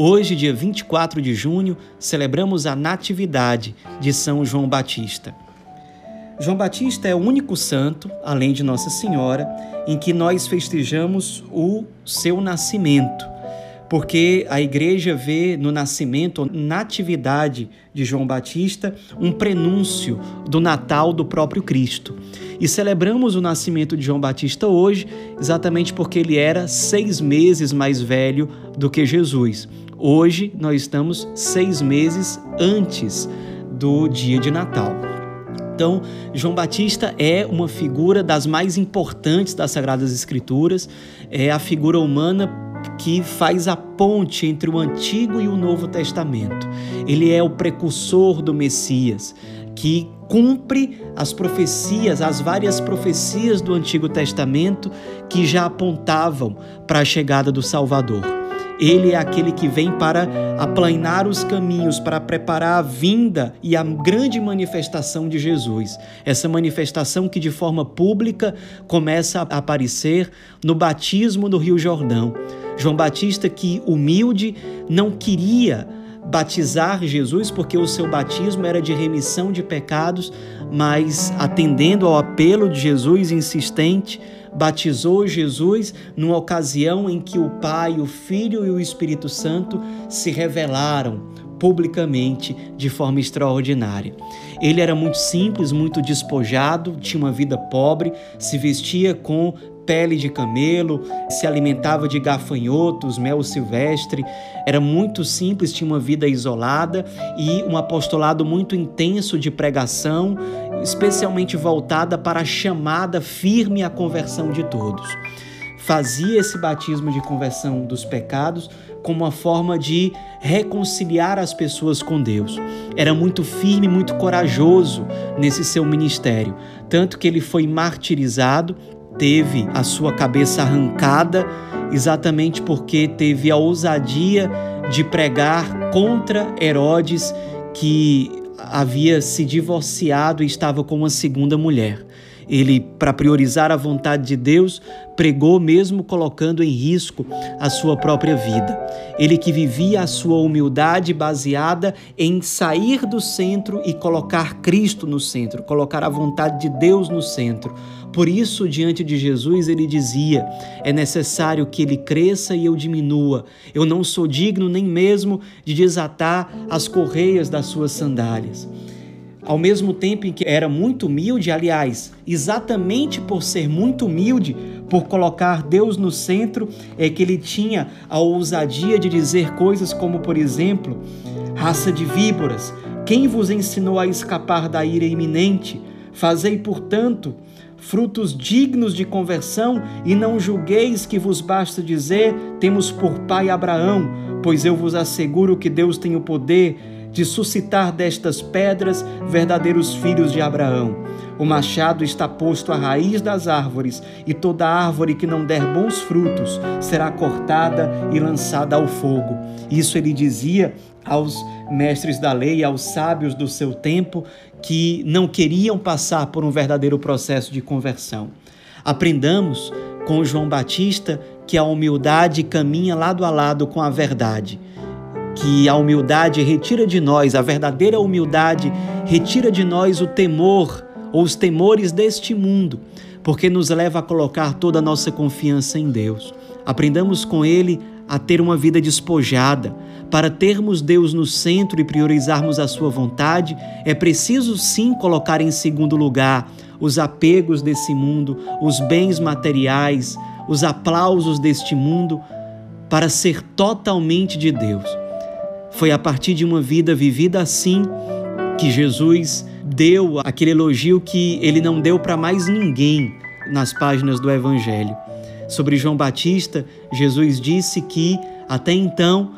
Hoje, dia 24 de junho, celebramos a Natividade de São João Batista. João Batista é o único santo, além de Nossa Senhora, em que nós festejamos o seu nascimento, porque a igreja vê no nascimento, natividade de João Batista, um prenúncio do Natal do próprio Cristo. E celebramos o nascimento de João Batista hoje, exatamente porque ele era seis meses mais velho do que Jesus. Hoje nós estamos seis meses antes do dia de Natal. Então, João Batista é uma figura das mais importantes das Sagradas Escrituras, é a figura humana que faz a ponte entre o Antigo e o Novo Testamento. Ele é o precursor do Messias, que cumpre as profecias, as várias profecias do Antigo Testamento que já apontavam para a chegada do Salvador. Ele é aquele que vem para aplanar os caminhos, para preparar a vinda e a grande manifestação de Jesus. Essa manifestação que de forma pública começa a aparecer no batismo no Rio Jordão. João Batista, que humilde, não queria batizar Jesus porque o seu batismo era de remissão de pecados, mas atendendo ao apelo de Jesus insistente, batizou Jesus numa ocasião em que o Pai, o Filho e o Espírito Santo se revelaram publicamente de forma extraordinária. Ele era muito simples, muito despojado, tinha uma vida pobre, se vestia com pele de camelo, se alimentava de gafanhotos, mel silvestre, era muito simples, tinha uma vida isolada e um apostolado muito intenso de pregação, especialmente voltada para a chamada firme à conversão de todos. Fazia esse batismo de conversão dos pecados como uma forma de reconciliar as pessoas com Deus. Era muito firme, muito corajoso nesse seu ministério, tanto que ele foi martirizado teve a sua cabeça arrancada exatamente porque teve a ousadia de pregar contra Herodes, que havia se divorciado e estava com uma segunda mulher. Ele, para priorizar a vontade de Deus, pregou mesmo colocando em risco a sua própria vida. Ele que vivia a sua humildade baseada em sair do centro e colocar Cristo no centro, colocar a vontade de Deus no centro. Por isso, diante de Jesus, ele dizia: É necessário que ele cresça e eu diminua. Eu não sou digno nem mesmo de desatar as correias das suas sandálias ao mesmo tempo em que era muito humilde, aliás, exatamente por ser muito humilde, por colocar Deus no centro, é que ele tinha a ousadia de dizer coisas como, por exemplo, raça de víboras, quem vos ensinou a escapar da ira iminente? Fazei, portanto, frutos dignos de conversão e não julgueis que vos basta dizer: temos por pai Abraão, pois eu vos asseguro que Deus tem o poder de suscitar destas pedras verdadeiros filhos de Abraão. O machado está posto à raiz das árvores, e toda árvore que não der bons frutos será cortada e lançada ao fogo. Isso ele dizia aos mestres da lei, aos sábios do seu tempo, que não queriam passar por um verdadeiro processo de conversão. Aprendamos com João Batista que a humildade caminha lado a lado com a verdade que a humildade retira de nós, a verdadeira humildade retira de nós o temor ou os temores deste mundo, porque nos leva a colocar toda a nossa confiança em Deus. Aprendamos com Ele a ter uma vida despojada. Para termos Deus no centro e priorizarmos a Sua vontade, é preciso sim colocar em segundo lugar os apegos desse mundo, os bens materiais, os aplausos deste mundo, para ser totalmente de Deus. Foi a partir de uma vida vivida assim que Jesus deu aquele elogio que ele não deu para mais ninguém nas páginas do Evangelho. Sobre João Batista, Jesus disse que até então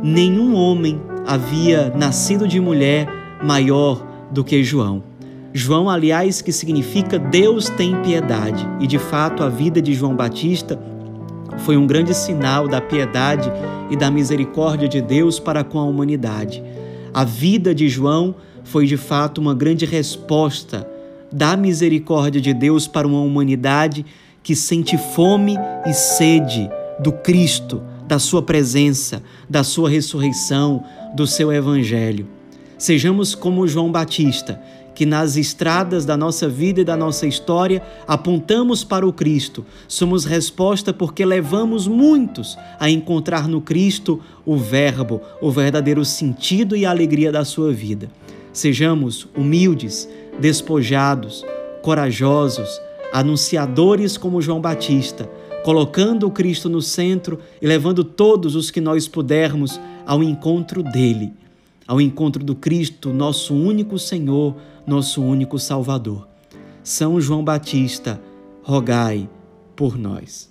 nenhum homem havia nascido de mulher maior do que João. João, aliás, que significa Deus tem piedade, e de fato a vida de João Batista foi um grande sinal da piedade e da misericórdia de Deus para com a humanidade. A vida de João foi de fato uma grande resposta da misericórdia de Deus para uma humanidade que sente fome e sede do Cristo, da Sua presença, da Sua ressurreição, do seu Evangelho. Sejamos como João Batista, que nas estradas da nossa vida e da nossa história apontamos para o Cristo. Somos resposta porque levamos muitos a encontrar no Cristo o Verbo, o verdadeiro sentido e alegria da sua vida. Sejamos humildes, despojados, corajosos, anunciadores como João Batista, colocando o Cristo no centro e levando todos os que nós pudermos ao encontro dele ao encontro do Cristo, nosso único Senhor, nosso único Salvador. São João Batista, rogai por nós.